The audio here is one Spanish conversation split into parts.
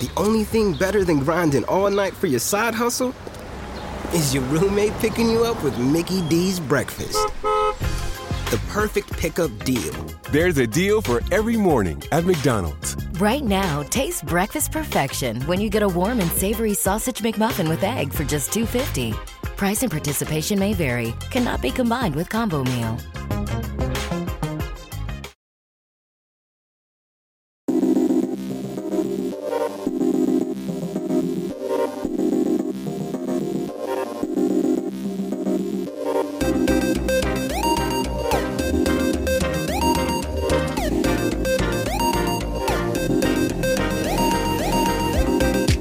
The only thing better than grinding all night for your side hustle is your roommate picking you up with Mickey D's breakfast. The perfect pickup deal. There's a deal for every morning at McDonald's. Right now, taste breakfast perfection when you get a warm and savory sausage McMuffin with egg for just $2.50. Price and participation may vary. Cannot be combined with combo meal.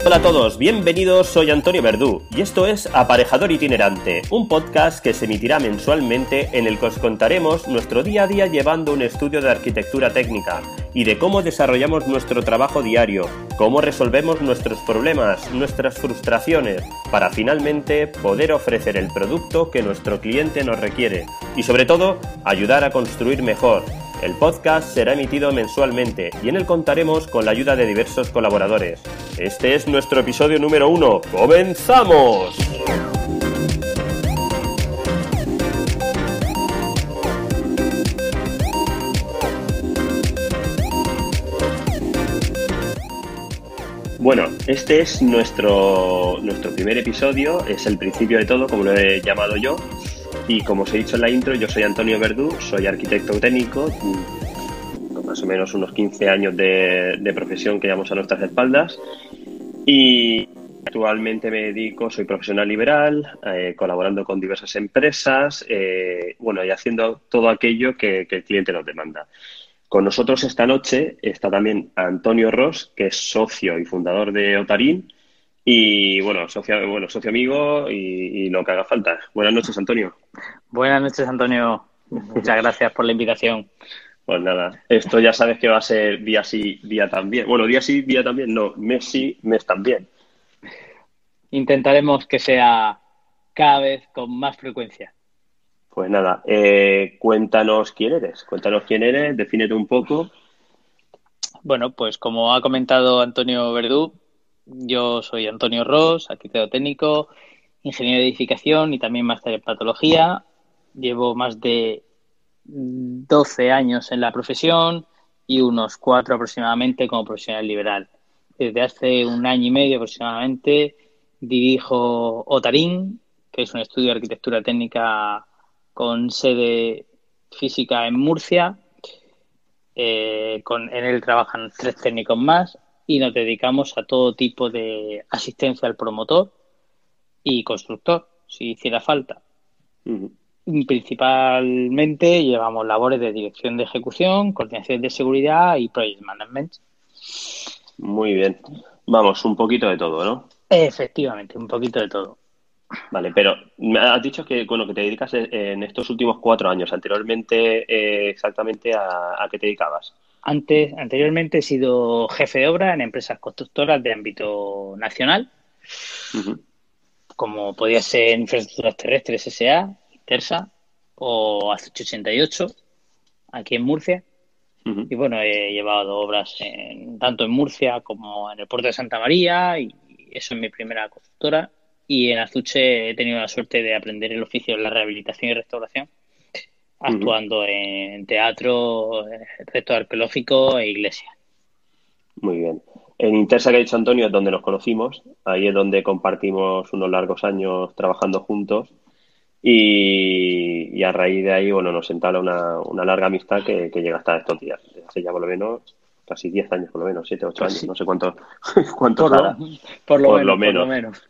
Hola a todos, bienvenidos, soy Antonio Verdú y esto es Aparejador Itinerante, un podcast que se emitirá mensualmente en el que os contaremos nuestro día a día llevando un estudio de arquitectura técnica y de cómo desarrollamos nuestro trabajo diario, cómo resolvemos nuestros problemas, nuestras frustraciones, para finalmente poder ofrecer el producto que nuestro cliente nos requiere y sobre todo ayudar a construir mejor. El podcast será emitido mensualmente y en él contaremos con la ayuda de diversos colaboradores. Este es nuestro episodio número uno. ¡Comenzamos! Bueno, este es nuestro, nuestro primer episodio, es el principio de todo, como lo he llamado yo. Y como os he dicho en la intro, yo soy Antonio Verdú, soy arquitecto técnico, con más o menos unos 15 años de, profesión que llevamos a nuestras espaldas. Y actualmente me dedico, soy profesional liberal, eh, colaborando con diversas empresas, eh, bueno, y haciendo todo aquello que, que el cliente nos demanda. Con nosotros esta noche está también Antonio Ross, que es socio y fundador de Otarín. Y bueno, socio, bueno, socio amigo y, y, lo que haga falta. Buenas noches, Antonio. Buenas noches, Antonio. Muchas gracias por la invitación. Pues nada, esto ya sabes que va a ser día sí, día también. Bueno, día sí, día también, no, mes sí, mes también. Intentaremos que sea cada vez con más frecuencia. Pues nada, eh, cuéntanos quién eres, cuéntanos quién eres, defínete un poco. Bueno, pues como ha comentado Antonio Verdú, yo soy Antonio Ross, arquitecto técnico, ingeniero de edificación y también máster en patología. Llevo más de 12 años en la profesión y unos cuatro aproximadamente como profesional liberal. Desde hace un año y medio aproximadamente dirijo Otarín, que es un estudio de arquitectura técnica con sede física en Murcia. Eh, en él trabajan tres técnicos más y nos dedicamos a todo tipo de asistencia al promotor y constructor, si hiciera falta. Uh -huh. Principalmente llevamos labores de dirección de ejecución, coordinación de seguridad y project management. Muy bien. Vamos, un poquito de todo, ¿no? Efectivamente, un poquito de todo. Vale, pero me has dicho que bueno, que te dedicas en estos últimos cuatro años. Anteriormente, eh, exactamente, a, ¿a, qué te dedicabas? Antes, anteriormente he sido jefe de obra en empresas constructoras de ámbito nacional, uh -huh. como podía ser Infraestructuras Terrestres S.A., Tersa o AZ88, aquí en Murcia. Uh -huh. Y bueno, he llevado obras en, tanto en Murcia como en el puerto de Santa María, y eso es mi primera constructora. Y en Azuche he tenido la suerte de aprender el oficio de la rehabilitación y restauración, actuando uh -huh. en teatro, reto arqueológico e iglesia. Muy bien. En Intersa, que ha dicho Antonio, es donde nos conocimos. Ahí es donde compartimos unos largos años trabajando juntos. Y, y, a raíz de ahí, bueno, nos entabla una, una larga amistad que, que, llega hasta estos días. Hace ya por lo menos casi 10 años, por lo menos, 7, 8 años, no sé cuánto, cuánto por, por, lo, por menos, lo menos. Por lo menos.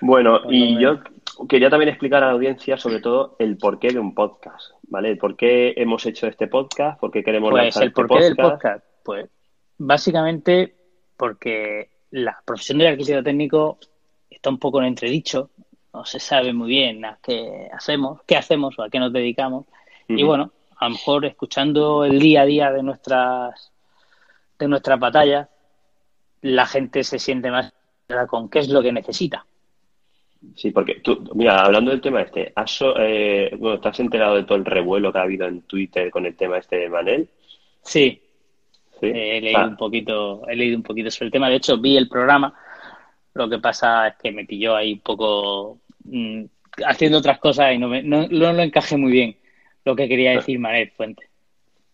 Bueno, por y yo quería también explicar a la audiencia sobre todo el porqué de un podcast, ¿vale? El por qué hemos hecho este podcast, por qué queremos pues lanzar el este porqué podcast. del podcast, pues básicamente porque la profesión del arquitecto técnico está un poco en entredicho, no se sabe muy bien a qué hacemos, qué hacemos o a qué nos dedicamos. Y bueno, a lo mejor escuchando el día a día de nuestras de nuestras batallas, la gente se siente más con qué es lo que necesita. Sí, porque tú, mira, hablando del tema este, ¿has, eh, bueno, ¿te has enterado de todo el revuelo que ha habido en Twitter con el tema este de Manel? Sí, he leído un poquito, he leído un poquito sobre el tema. De hecho, vi el programa. Lo que pasa es que me pilló ahí un poco mm, haciendo otras cosas y no, me, no, no lo encajé muy bien lo que quería decir Manel Fuente.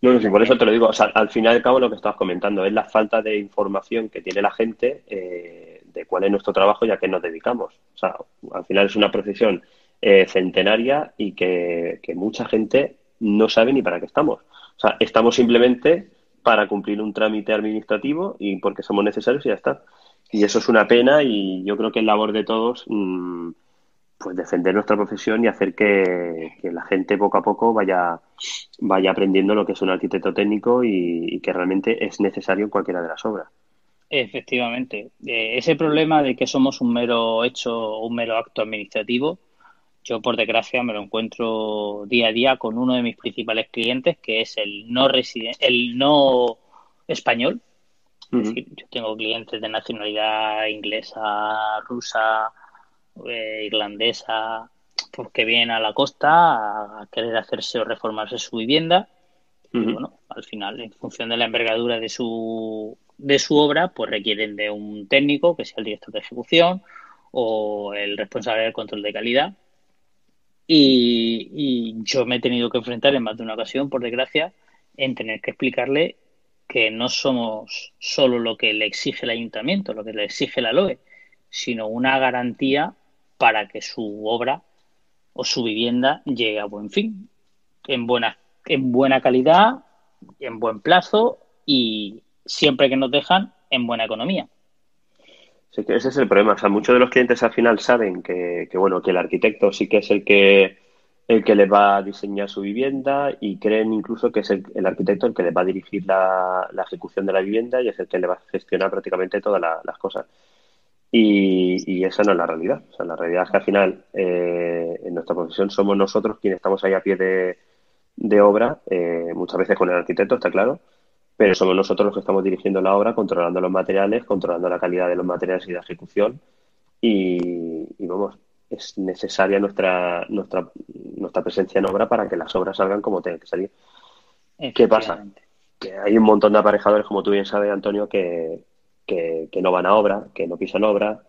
No, no, sí, por eso te lo digo. O sea, al final y al cabo lo que estabas comentando es la falta de información que tiene la gente eh, de cuál es nuestro trabajo y a qué nos dedicamos. O sea, al final es una profesión eh, centenaria y que, mucha gente no sabe ni para qué estamos. O sea, estamos simplemente para cumplir un trámite administrativo y porque somos necesarios y ya está. Y eso es una pena y yo creo que es labor de todos mmm, pues defender nuestra profesión y hacer que, la gente poco a poco vaya, vaya aprendiendo lo que es un arquitecto técnico y, que realmente es necesario en cualquiera de las obras. Efectivamente. Eh, ese problema de que somos un mero hecho, un mero acto administrativo, yo por desgracia me lo encuentro día a día con uno de mis principales clientes, que es el no residente, el no español. Es decir, yo tengo clientes de nacionalidad inglesa, rusa, eh, irlandesa, pues que vienen a la costa a querer hacerse o reformarse su vivienda. Y bueno, al final, en función de la envergadura de su, de su obra, pues requieren de un técnico, que sea el director de ejecución o el responsable del control de calidad. Y, yo me he tenido que enfrentar en más de una ocasión, por desgracia, en tener que explicarle que no somos solo lo que le exige el ayuntamiento, lo que le exige la LOE, sino una garantía para que su obra o su vivienda llegue a buen fin, en buena, en buena calidad, en buen plazo y siempre que nos dejan en buena economía. Sí, que ese es el problema. O sea, muchos de los clientes al final saben que, bueno, que el arquitecto sí que es el que el que les va a diseñar su vivienda y creen incluso que es el, arquitecto el que les va a dirigir la, ejecución de la vivienda y es el que le va a gestionar prácticamente todas las cosas. Y, esa no es la realidad. O sea, la realidad es que al final, eh, en nuestra profesión, somos nosotros quienes estamos ahí a pie de, obra, eh, muchas veces con el arquitecto, está claro, pero somos nosotros los que estamos dirigiendo la obra, controlando los materiales, controlando la calidad de los materiales y la ejecución. Y, vamos, es necesaria nuestra, nuestra, nuestra presencia en obra para que las obras salgan como tienen que salir. ¿Qué pasa? Que hay un montón de aparejadores, como tú bien sabes, Antonio, que, que, no van a obra, que no pisan obra,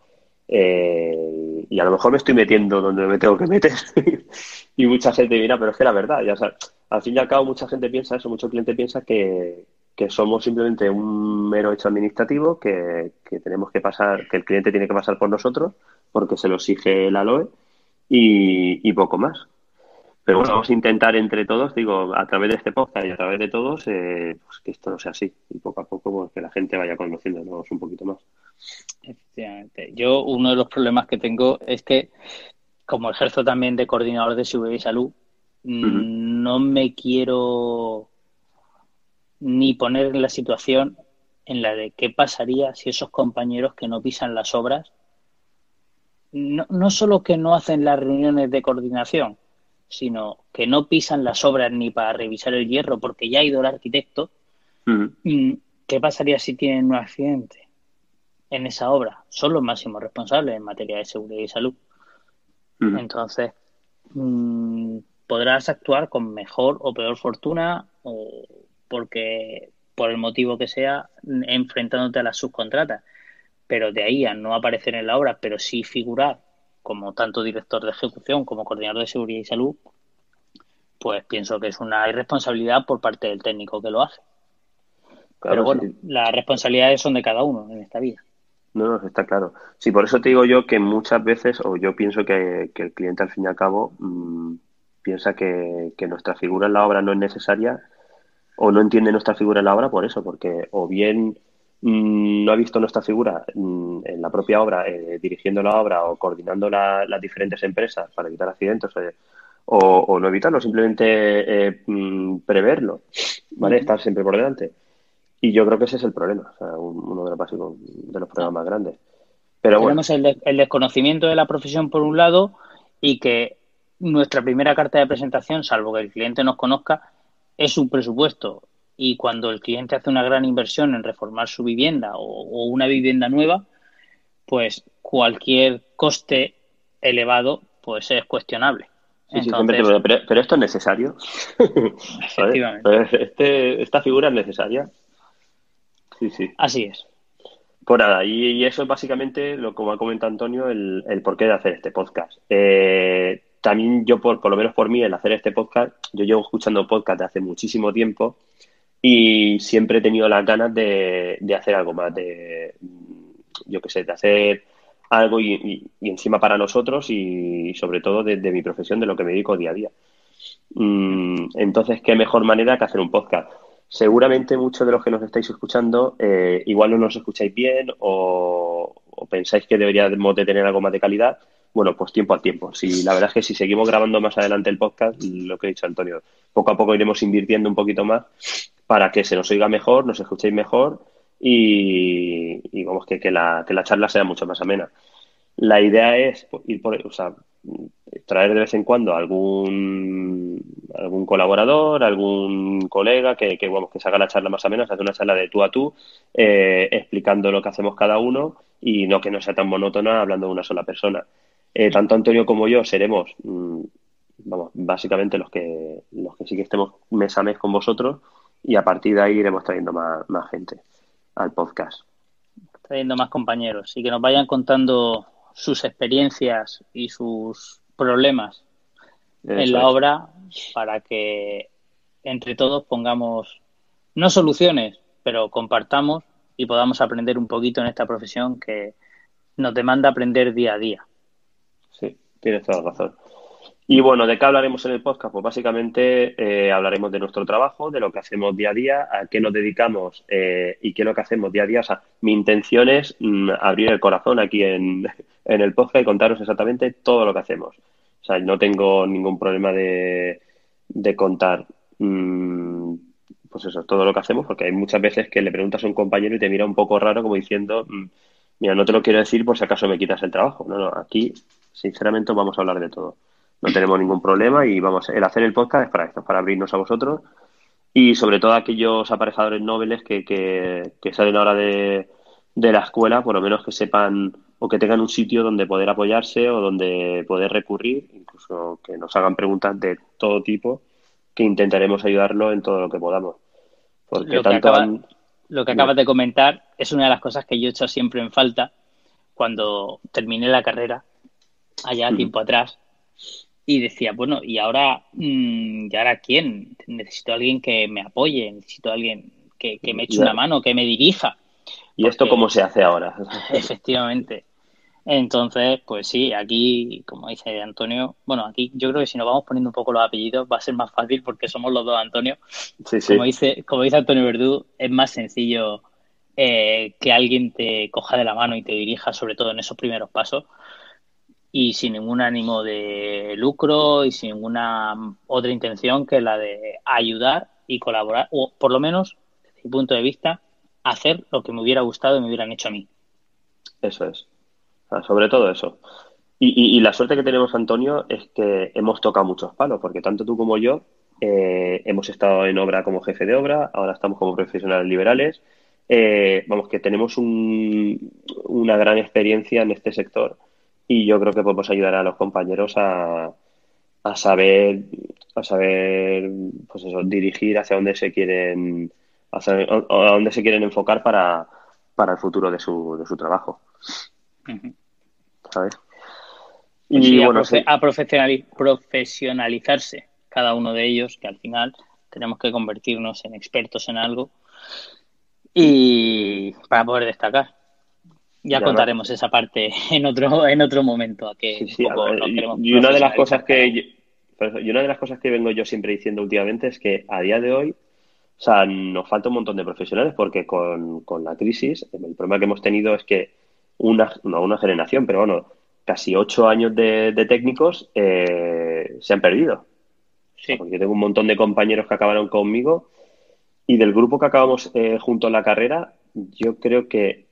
eh, y a lo mejor me estoy metiendo donde me tengo que meter. y mucha gente dirá, pero es que la verdad, ya al fin y al cabo mucha gente piensa eso, mucho cliente piensa que, somos simplemente un mero hecho administrativo, que, tenemos que pasar, que el cliente tiene que pasar por nosotros, porque se lo exige la LOE, y poco más. Pero bueno, vamos a intentar entre todos, digo, a través de este podcast y a través de todos, eh, pues que esto no sea así. Y poco a poco, pues, que la gente vaya conociéndonos un poquito más. Efectivamente. Yo, uno de los problemas que tengo es que, como ejerzo también de coordinador de seguridad y salud, no me quiero ni poner en la situación en la de qué pasaría si esos compañeros que no pisan las obras, no, no solo que no hacen las reuniones de coordinación, sino que no pisan las obras ni para revisar el hierro porque ya ha ido el arquitecto, mm, ¿qué pasaría si tienen un accidente en esa obra? Son los máximos responsables en materia de seguridad y salud. Entonces, mm, podrás actuar con mejor o peor fortuna porque por el motivo que sea enfrentándote a las subcontratas pero de ahí a no aparecer en la obra pero sí figurar como tanto director de ejecución como coordinador de seguridad y salud, pues pienso que es una irresponsabilidad por parte del técnico que lo hace. Pero bueno, las responsabilidades son de cada uno en esta vida. No, no, está claro. Sí, por eso te digo yo que muchas veces, o yo pienso que, el cliente al fin y al cabo mm, piensa que, que, nuestra figura en la obra no es necesaria o no entiende nuestra figura en la obra por eso, porque o bien Mm, no ha visto nuestra figura mm, en la propia obra, eh, dirigiendo la obra o coordinando las diferentes empresas para evitar accidentes eh, o, no evitarlo, simplemente eh, mm, preverlo, ¿vale? Estar siempre por delante. Y yo creo que ese es el problema, o sea, uno de los básicos, de los problemas más grandes. Pero Tenemos el, el desconocimiento de la profesión por un lado y que nuestra primera carta de presentación, salvo que el cliente nos conozca, es un presupuesto. Y cuando el cliente hace una gran inversión en reformar su vivienda o, una vivienda nueva, pues cualquier coste elevado pues es cuestionable. pero, esto es necesario. Efectivamente. Este, esta figura es necesaria. Sí, sí. Así es. Pues nada, y, eso es básicamente lo como ha comentado Antonio, el, el porqué de hacer este podcast. Eh, también yo, por, por lo menos por mí, el hacer este podcast, yo llevo escuchando podcast de hace muchísimo tiempo y siempre he tenido las ganas de, de hacer algo más, de, yo qué sé, de hacer algo y, encima para nosotros y, sobre todo de, mi profesión, de lo que me dedico día a día. Mm, entonces, ¿qué mejor manera que hacer un podcast? Seguramente muchos de los que nos estáis escuchando eh, igual no nos escucháis bien o, pensáis que deberíamos de tener algo más de calidad. Bueno, pues tiempo a tiempo. Si la verdad es que si seguimos grabando más adelante el podcast, lo que ha dicho Antonio, poco a poco iremos invirtiendo un poquito más para que se nos oiga mejor, nos escuchéis mejor y, vamos, que, que, la, que la charla sea mucho más amena. La idea es ir por, o sea, traer de vez en cuando algún algún colaborador, algún colega que, que, que se haga la charla más o menos, hacer una charla de tú a tú, eh, explicando lo que hacemos cada uno y no que no sea tan monótona hablando de una sola persona. Eh, tanto Antonio como yo seremos, mm, vamos, básicamente los que, los que sí que estemos mes a mes con vosotros y a partir de ahí iremos trayendo más, más gente al podcast. Trayendo más compañeros y que nos vayan contando sus experiencias y sus problemas en la obra para que entre todos pongamos, no soluciones, pero compartamos y podamos aprender un poquito en esta profesión que nos demanda aprender día a día. Tienes toda la razón. Y bueno, ¿de qué hablaremos en el podcast? Pues básicamente eh, hablaremos de nuestro trabajo, de lo que hacemos día a día, a qué nos dedicamos eh, y qué es lo que hacemos día a día. O sea, mi intención es mm, abrir el corazón aquí en, el podcast y contaros exactamente todo lo que hacemos. O sea, no tengo ningún problema de, de contar, mm, pues eso, todo lo que hacemos, porque hay muchas veces que le preguntas a un compañero y te mira un poco raro como diciendo, mm, mira, no te lo quiero decir por si acaso me quitas el trabajo. No, no, aquí, sinceramente, vamos a hablar de todo. No tenemos ningún problema y vamos, el hacer el podcast es para esto, para abrirnos a vosotros. Y sobre todo a aquellos aparejadores nobles que, que, salen ahora de, de la escuela, por lo menos que sepan o que tengan un sitio donde poder apoyarse o donde poder recurrir, incluso que nos hagan preguntas de todo tipo, que intentaremos ayudarlo en todo lo que podamos. Porque lo, tanto que lo que acabas de comentar es una de las cosas que yo he hecho siempre en falta cuando terminé la carrera, allá tiempo atrás, y decía, bueno, ¿y ahora, mm, ¿y ahora quién? Necesito a alguien que me apoye, necesito a alguien que, me eche una mano, que me dirija. ¿Y esto cómo se hace ahora? Efectivamente. Entonces, pues sí, aquí, como dice Antonio, bueno, aquí yo creo que si nos vamos poniendo un poco los apellidos va a ser más fácil porque somos los dos Antonio. Sí, sí. Como dice, como dice Antonio Verdú, es más sencillo eh, que alguien te coja de la mano y te dirija, sobre todo en esos primeros pasos, y sin ningún ánimo de lucro y sin ninguna otra intención que la de ayudar y colaborar, o por lo menos, desde mi punto de vista, hacer lo que me hubiera gustado y me hubieran hecho a mí. Eso es. sobre todo eso. Y, la suerte que tenemos, Antonio, es que hemos tocado muchos palos, porque tanto tú como yo eh, hemos estado en obra como jefe de obra, ahora estamos como profesionales liberales. Eh, vamos, que tenemos una gran experiencia en este sector y yo creo que podemos ayudar a los compañeros a, a saber a saber pues eso, dirigir hacia dónde se quieren hacia, a dónde se quieren enfocar para, para el futuro de su, de su trabajo. ¿sabes? Pues y bueno, a, profesionalizarse cada uno de ellos que al final tenemos que convertirnos en expertos en algo y para poder destacar ya contaremos esa parte en otro en otro momento que y una de las cosas que y una de las cosas que vengo yo siempre diciendo últimamente es que a día de hoy o sea nos falta un montón de profesionales porque con, la crisis el problema que hemos tenido es que una no una generación pero bueno casi ocho años de, técnicos eh, se han perdido. Sí. porque yo tengo un montón de compañeros que acabaron conmigo Y del grupo que acabamos eh, junto a la carrera, yo creo que,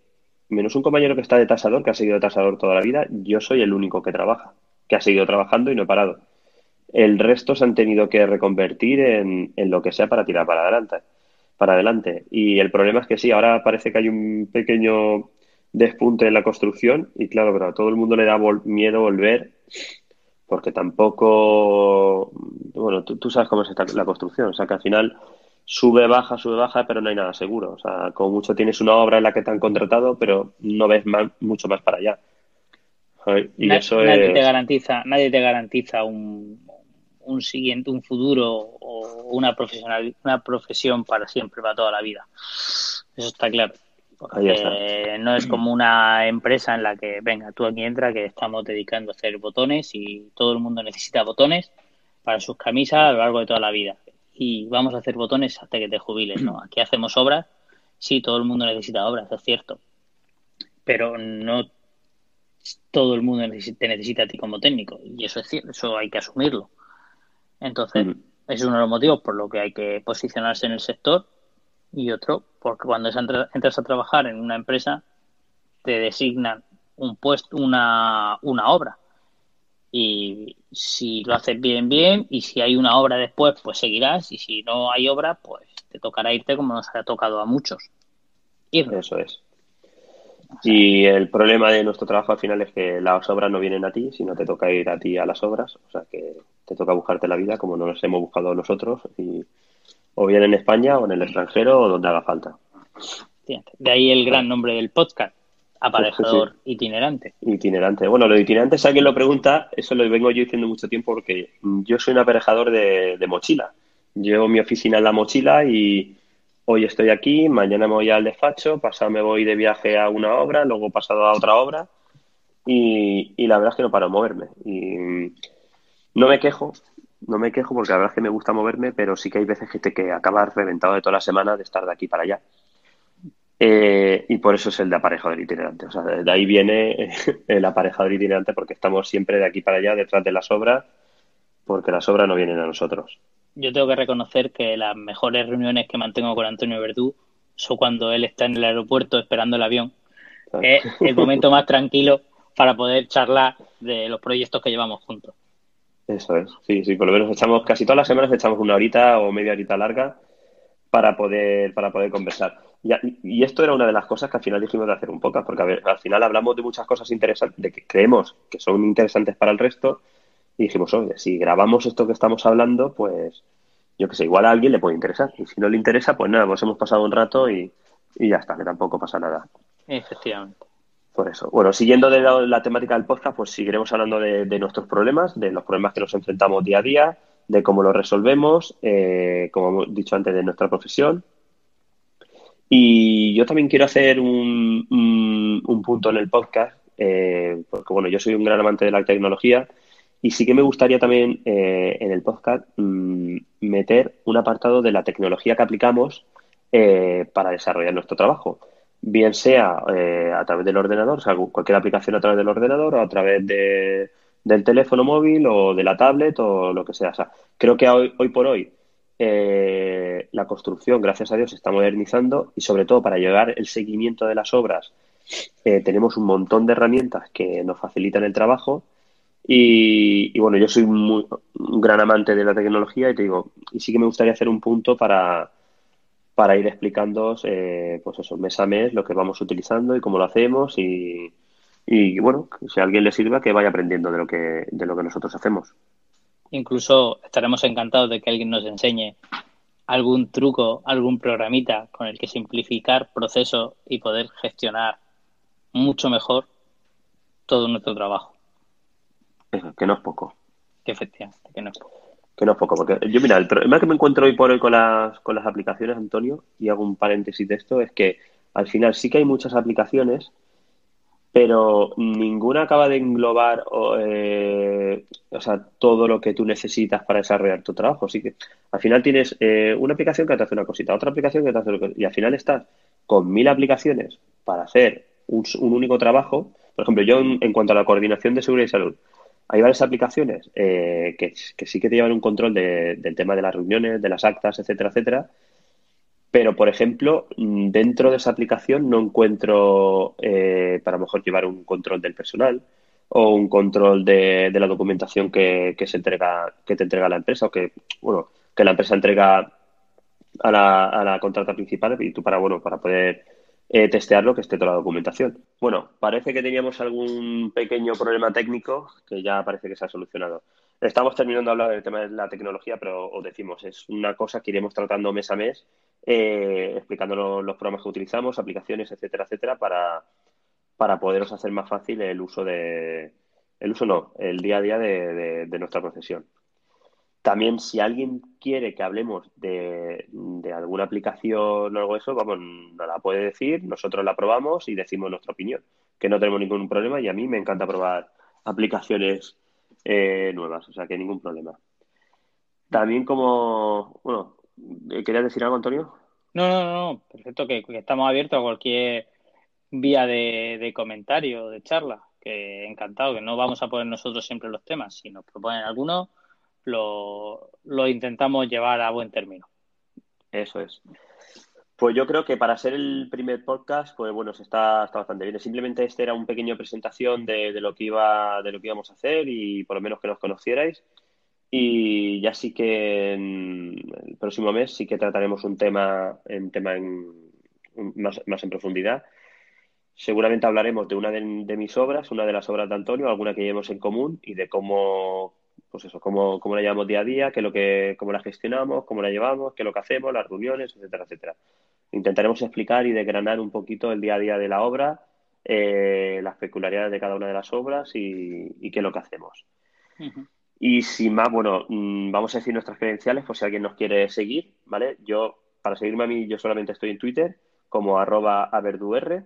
menos un compañero que está de tasador, que ha seguido de tasador toda la vida, yo soy el único que trabaja, que ha seguido trabajando y no he parado. El resto se han tenido que reconvertir en, en lo que sea para tirar para adelante, para adelante. Y el problema es que sí, ahora parece que hay un pequeño despunte en la construcción y claro, pero a todo el mundo le da miedo volver porque tampoco, bueno, tú, sabes cómo es la construcción, o sea que al final sube, baja, sube, baja, pero no hay nada seguro. O sea, como mucho tienes una obra en la que te han contratado, pero no ves mucho más para allá. Y eso nadie te garantiza, nadie te garantiza un, un siguiente, un futuro o una profesional, una profesión para siempre, para toda la vida. Eso está claro. no es como una empresa en la que, venga, tú aquí entra que estamos dedicando a hacer botones y todo el mundo necesita botones para sus camisas a lo largo de toda la vida. Y vamos a hacer botones hasta que te jubiles, ¿no? Aquí hacemos obras. Sí, todo el mundo necesita obras, es cierto. Pero no todo el mundo te necesita a ti como técnico. Y eso es cierto, eso hay que asumirlo. Entonces, es uno de los motivos por lo que hay que posicionarse en el sector y otro porque cuando entras a trabajar en una empresa te designan un puesto, una, una obra. Y si lo haces bien, bien, y si hay una obra después, pues seguirás, y si no hay obra, pues te tocará irte como nos ha tocado a muchos. Eso es. Y el problema de nuestro trabajo al final es que las obras no vienen a ti, sino te toca ir a ti a las obras. O sea que te toca buscarte la vida como nos hemos buscado nosotros, y, o bien en España o en el extranjero o donde haga falta. De ahí el gran nombre del podcast, aparejador itinerante. Itinerante. Bueno, lo de itinerante, si alguien lo pregunta, eso lo vengo yo diciendo mucho tiempo porque yo soy un aparejador de, de mochila. Llevo mi oficina en la mochila y hoy estoy aquí, mañana me voy al despacho, pasado me voy de viaje a una obra, luego pasado a otra obra y, la verdad es que no paro de moverme. Y no me quejo, no me quejo porque la verdad es que me gusta moverme, pero sí que hay veces que te que acabar reventado de toda la semana de estar de aquí para allá. Eh, y por eso es el de aparejador itinerante. O sea, de ahí viene el aparejador itinerante porque estamos siempre de aquí para allá, detrás de las obras, porque las obras no vienen a nosotros yo tengo que reconocer que las mejores reuniones que mantengo con Antonio Verdú son cuando él está en el aeropuerto esperando el avión. Es el momento más tranquilo para poder charlar de los proyectos que llevamos juntos. Eso es, sí, sí, por lo menos echamos, casi todas las semanas echamos una horita o media horita larga para poder, para poder conversar. Y, esto era una de las cosas que al final dijimos de hacer un podcast, porque al final hablamos de muchas cosas interesantes, de que creemos que son interesantes para el resto, y dijimos, oye, si grabamos esto que estamos hablando, pues yo que sé, igual a alguien le puede interesar. Y si no le interesa, pues nada, pues hemos pasado un rato y, ya está, que tampoco pasa nada. Efectivamente. Por eso. Bueno, siguiendo de la, temática del podcast, pues seguiremos hablando de, nuestros problemas, de los problemas que nos enfrentamos día a día, de cómo los resolvemos, eh, como hemos dicho antes, de nuestra profesión. Y yo también quiero hacer un, un, punto en el podcast, eh, porque bueno, yo soy un gran amante de la tecnología y sí que me gustaría también eh, en el podcast mm, meter un apartado de la tecnología que aplicamos eh, para desarrollar nuestro trabajo. Bien sea eh, a través del ordenador, o sea, cualquier aplicación a través del ordenador o a través de, del teléfono móvil o de la tablet o lo que sea. O sea creo que hoy, hoy por hoy la construcción, gracias a Dios, se está modernizando y sobre todo para llevar el seguimiento de las obras tenemos un montón de herramientas que nos facilitan el trabajo y, bueno, yo soy un gran amante de la tecnología y te digo, y sí que me gustaría hacer un punto para, para ir explicando, eh, pues eso, mes a mes, lo que vamos utilizando y cómo lo hacemos y, y bueno, si a alguien le sirva, que vaya aprendiendo de lo que, de lo que nosotros hacemos. Incluso estaremos encantados de que alguien nos enseñe algún truco, algún programita con el que simplificar procesos y poder gestionar mucho mejor todo nuestro trabajo que no es poco. Que efectivamente, que no es poco. Que no es poco, porque yo, mira, el problema que me encuentro hoy por hoy con las, con las aplicaciones, Antonio, y hago un paréntesis de esto, es que al final sí que hay muchas aplicaciones, pero ninguna acaba de englobar eh, o sea, todo lo que tú necesitas para desarrollar tu trabajo. Así que al final tienes eh, una aplicación que te hace una cosita, otra aplicación que te hace otra y al final estás con mil aplicaciones para hacer un, único trabajo. Por ejemplo, yo en, cuanto a la coordinación de seguridad y salud, hay varias aplicaciones eh, que, sí que te llevan un control del tema de las reuniones, de las actas, etcétera, etcétera. Pero, por ejemplo, mm, dentro de esa aplicación no encuentro eh, para mejor llevar un control del personal o un control de, la documentación que, se entrega, que te entrega la empresa o que, bueno, que la empresa entrega a la, a la contrata principal y tú para, bueno, para poder eh, testearlo que esté toda la documentación. Bueno, parece que teníamos algún pequeño problema técnico que ya parece que se ha solucionado. Estamos terminando de hablar del tema de la tecnología, pero os decimos, es una cosa que iremos tratando mes a mes, eh, explicando los, programas que utilizamos, aplicaciones, etcétera, etcétera, para, para poderos hacer más fácil el uso de, el uso no, el día a día de, nuestra profesión. También si alguien quiere que hablemos de, de, alguna aplicación o algo de eso, vamos, nos la puede decir, nosotros la probamos y decimos nuestra opinión, que no tenemos ningún problema y a mí me encanta probar aplicaciones eh, nuevas, o sea que ningún problema. También como, bueno, ¿querías decir algo, Antonio? No, no, no, perfecto, que, estamos abiertos a cualquier vía de, de, comentario, de charla, que encantado, que no vamos a poner nosotros siempre los temas, si nos proponen algunos, lo, lo intentamos llevar a buen término. Eso es. Pues yo creo que para ser el primer podcast, pues bueno, se está, está bastante bien. Simplemente este era un pequeño presentación de, lo que iba, de lo que íbamos a hacer y por lo menos que nos conocierais. Y ya sí que el próximo mes sí que trataremos un tema, en tema más, más, en profundidad. Seguramente hablaremos de una de, mis obras, una de las obras de Antonio, alguna que llevemos en común y de cómo, pues eso, cómo, cómo la llevamos día a día, qué lo que, cómo la gestionamos, cómo la llevamos, qué es lo que hacemos, las reuniones, etcétera, etcétera intentaremos explicar y desgranar un poquito el día a día de la obra, eh, las peculiaridades de cada una de las obras y, qué es lo que hacemos. Y sin más, bueno, mm, vamos a decir nuestras credenciales por si alguien nos quiere seguir, ¿vale? Yo, para seguirme a mí, yo solamente estoy en Twitter como arroba averdur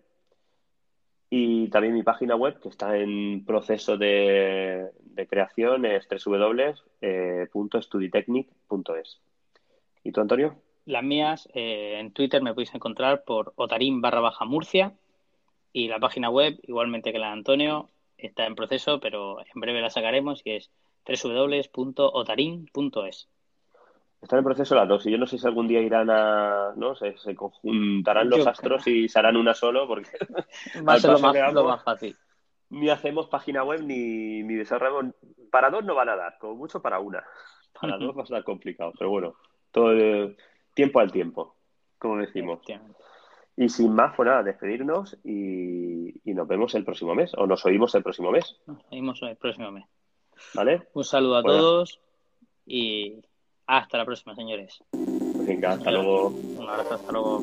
y también mi página web que está en proceso de, creación es www.studitechnic.es. ¿Y tú, Antonio? Las mías eh, en Twitter me podéis encontrar por otarín barra baja Murcia y la página web, igualmente que la de Antonio, está en proceso, pero en breve la sacaremos y es www.otarin.es. Están en proceso las dos y yo no sé si algún día irán a, ¿no? Se, conjuntarán los astros y se harán una solo porque va a ser lo más, fácil. Ni hacemos página web ni, ni desarrollamos. Para dos no van a dar, como mucho para una. Para dos va a ser complicado, pero bueno, todo tiempo al tiempo, como decimos. Y sin más, pues nada, despedirnos y, nos vemos el próximo mes, o nos oímos el próximo mes. Nos oímos el próximo mes. ¿Vale? Un saludo a todos y hasta la próxima, señores. Venga, hasta luego. Un abrazo, hasta luego.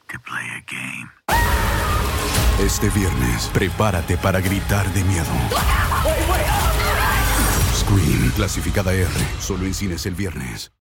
Este viernes, prepárate para gritar de miedo. Scream, clasificada R, solo en cines el viernes.